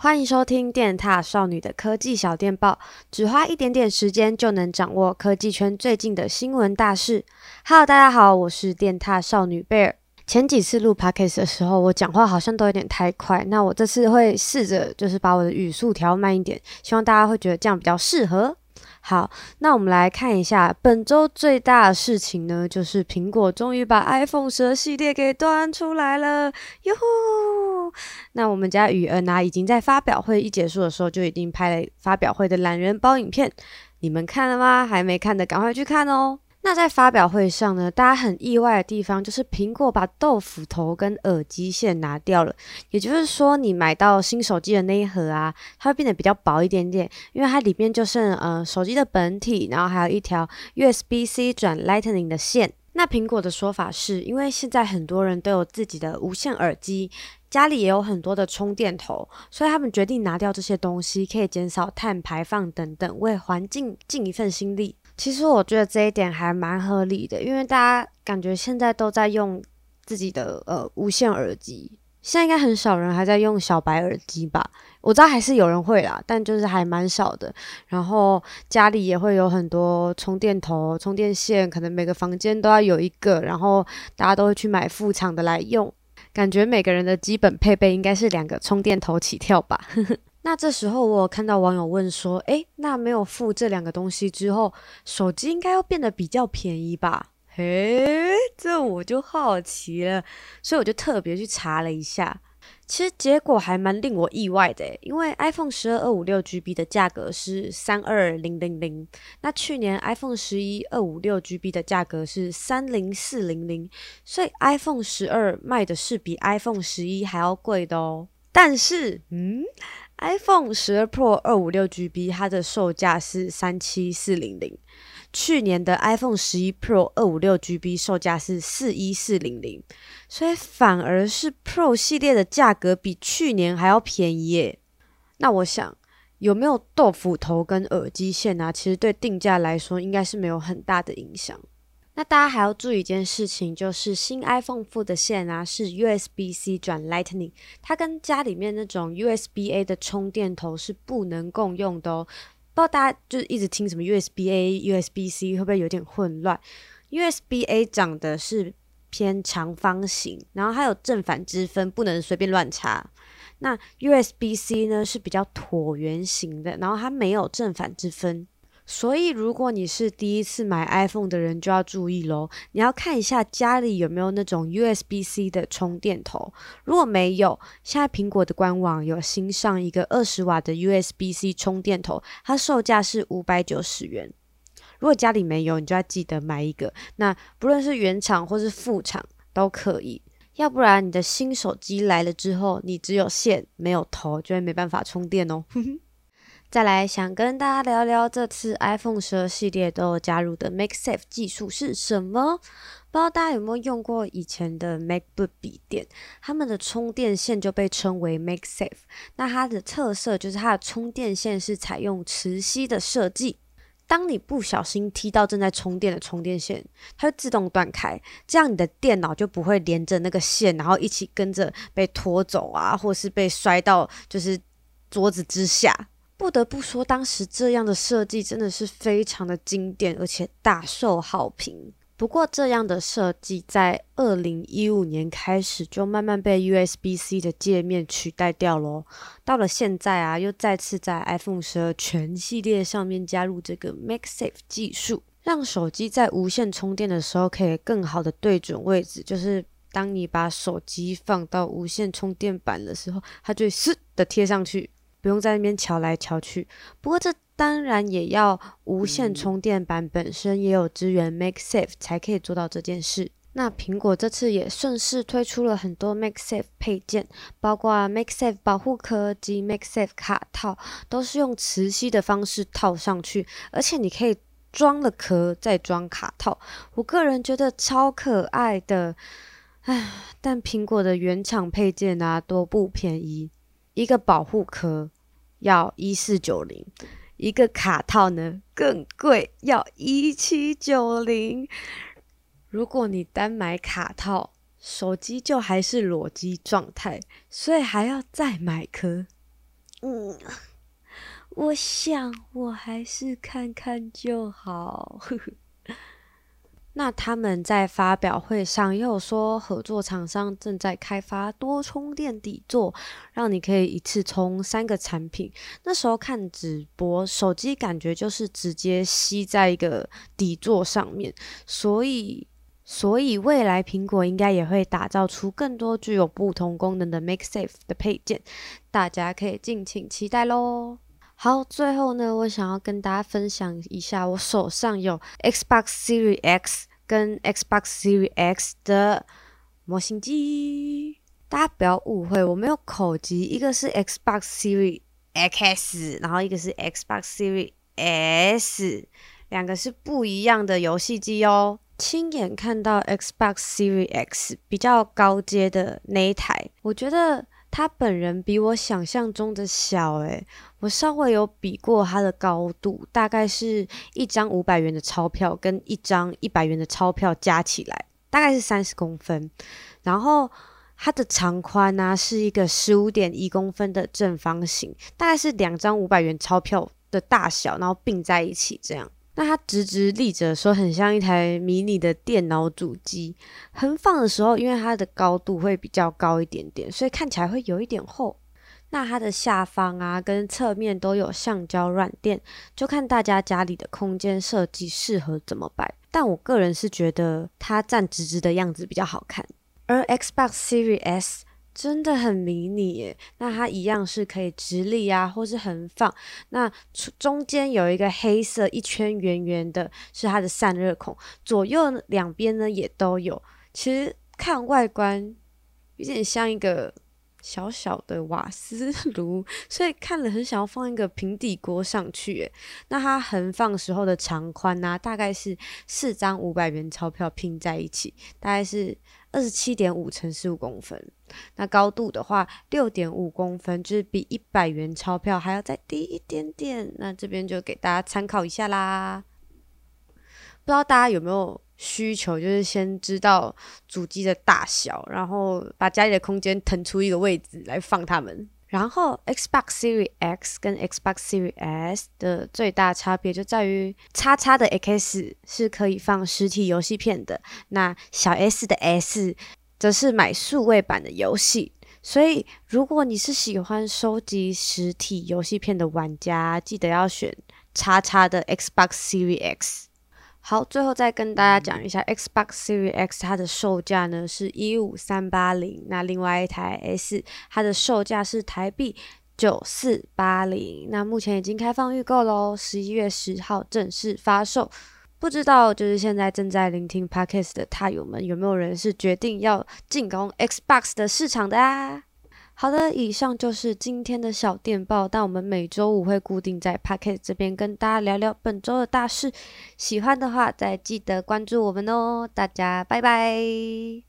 欢迎收听电踏少女的科技小电报，只花一点点时间就能掌握科技圈最近的新闻大事。Hello，大家好，我是电踏少女贝尔。前几次录 Podcast 的时候，我讲话好像都有点太快，那我这次会试着就是把我的语速调慢一点，希望大家会觉得这样比较适合。好，那我们来看一下本周最大的事情呢，就是苹果终于把 iPhone 十二系列给端出来了，哟呼！那我们家雨恩啊，已经在发表会一结束的时候就已经拍了发表会的懒人包影片，你们看了吗？还没看的赶快去看哦。那在发表会上呢，大家很意外的地方就是苹果把豆腐头跟耳机线拿掉了，也就是说，你买到新手机的那一盒啊，它会变得比较薄一点点，因为它里面就剩呃手机的本体，然后还有一条 USB-C 转 Lightning 的线。那苹果的说法是，因为现在很多人都有自己的无线耳机，家里也有很多的充电头，所以他们决定拿掉这些东西，可以减少碳排放等等，为环境尽一份心力。其实我觉得这一点还蛮合理的，因为大家感觉现在都在用自己的呃无线耳机，现在应该很少人还在用小白耳机吧？我知道还是有人会啦，但就是还蛮少的。然后家里也会有很多充电头、充电线，可能每个房间都要有一个，然后大家都会去买副厂的来用，感觉每个人的基本配备应该是两个充电头起跳吧。那这时候我有看到网友问说：“诶，那没有付这两个东西之后，手机应该要变得比较便宜吧？”嘿，这我就好奇了，所以我就特别去查了一下。其实结果还蛮令我意外的，因为 iPhone 十二二五六 GB 的价格是三二零零零，那去年 iPhone 十一二五六 GB 的价格是三零四零零，所以 iPhone 十二卖的是比 iPhone 十一还要贵的哦。但是，嗯。iPhone 十二 Pro 二五六 GB，它的售价是三七四零零。去年的 iPhone 十一 Pro 二五六 GB 售价是四一四零零，所以反而是 Pro 系列的价格比去年还要便宜耶。那我想，有没有豆腐头跟耳机线啊？其实对定价来说，应该是没有很大的影响。那大家还要注意一件事情，就是新 iPhone 附的线啊是 USB-C 转 Lightning，它跟家里面那种 USB-A 的充电头是不能共用的哦。不知道大家就是一直听什么 USB-A、USB-C 会不会有点混乱？USB-A 长的是偏长方形，然后还有正反之分，不能随便乱插。那 USB-C 呢是比较椭圆形的，然后它没有正反之分。所以，如果你是第一次买 iPhone 的人，就要注意喽。你要看一下家里有没有那种 USB-C 的充电头。如果没有，现在苹果的官网有新上一个二十瓦的 USB-C 充电头，它售价是五百九十元。如果家里没有，你就要记得买一个。那不论是原厂或是副厂都可以，要不然你的新手机来了之后，你只有线没有头，就会没办法充电哦。再来想跟大家聊聊这次 iPhone 十二系列都有加入的 Make Safe 技术是什么？不知道大家有没有用过以前的 MacBook 笔电，他们的充电线就被称为 Make Safe。那它的特色就是它的充电线是采用磁吸的设计，当你不小心踢到正在充电的充电线，它会自动断开，这样你的电脑就不会连着那个线，然后一起跟着被拖走啊，或是被摔到就是桌子之下。不得不说，当时这样的设计真的是非常的经典，而且大受好评。不过，这样的设计在二零一五年开始就慢慢被 USB-C 的界面取代掉咯。到了现在啊，又再次在 iPhone 十二全系列上面加入这个 MagSafe 技术，让手机在无线充电的时候可以更好的对准位置。就是当你把手机放到无线充电板的时候，它就会嘶的贴上去。不用在那边瞧来瞧去，不过这当然也要无线充电板本身也有支援 Make Safe 才可以做到这件事。那苹果这次也顺势推出了很多 Make Safe 配件，包括 Make Safe 保护壳及 Make Safe 卡套，都是用磁吸的方式套上去，而且你可以装了壳再装卡套。我个人觉得超可爱的，唉，但苹果的原厂配件啊都不便宜。一个保护壳要一四九零，一个卡套呢更贵，要一七九零。如果你单买卡套，手机就还是裸机状态，所以还要再买壳，嗯，我想我还是看看就好。那他们在发表会上又有说，合作厂商正在开发多充电底座，让你可以一次充三个产品。那时候看直播，手机感觉就是直接吸在一个底座上面，所以，所以未来苹果应该也会打造出更多具有不同功能的 Make Safe 的配件，大家可以敬请期待喽。好，最后呢，我想要跟大家分享一下，我手上有 Xbox Series X。跟 Xbox Series X 的模型机，大家不要误会，我没有口技，一个是 Xbox Series X，然后一个是 Xbox Series S，两个是不一样的游戏机哦。亲眼看到 Xbox Series X 比较高阶的那一台，我觉得。他本人比我想象中的小诶，我稍微有比过他的高度，大概是一张五百元的钞票跟一张一百元的钞票加起来，大概是三十公分。然后它的长宽呢是一个十五点一公分的正方形，大概是两张五百元钞票的大小，然后并在一起这样。那它直直立着，说很像一台迷你的电脑主机。横放的时候，因为它的高度会比较高一点点，所以看起来会有一点厚。那它的下方啊，跟侧面都有橡胶软垫，就看大家家里的空间设计适合怎么摆。但我个人是觉得它站直直的样子比较好看。而 Xbox Series S。真的很迷你耶，那它一样是可以直立啊，或是横放。那中间有一个黑色一圈圆圆的，是它的散热孔，左右两边呢也都有。其实看外观有点像一个小小的瓦斯炉，所以看了很想要放一个平底锅上去耶。那它横放时候的长宽呢、大概是四张五百元钞票拼在一起，大概是。二十七点五乘十五公分，那高度的话六点五公分，就是比一百元钞票还要再低一点点。那这边就给大家参考一下啦。不知道大家有没有需求，就是先知道主机的大小，然后把家里的空间腾出一个位置来放它们。然后 Xbox Series X 跟 Xbox Series S 的最大差别就在于，XX 的 X 是可以放实体游戏片的，那小 S 的 S 则是买数位版的游戏。所以，如果你是喜欢收集实体游戏片的玩家，记得要选叉叉的 Xbox Series X。好，最后再跟大家讲一下 Xbox Series X，它的售价呢是一五三八零，那另外一台 S，它的售价是台币九四八零，那目前已经开放预购喽，十一月十号正式发售。不知道就是现在正在聆听 Podcast 的塔友们，有没有人是决定要进攻 Xbox 的市场的啊？好的，以上就是今天的小电报。但我们每周五会固定在 Podcast 这边跟大家聊聊本周的大事。喜欢的话，再记得关注我们哦。大家拜拜。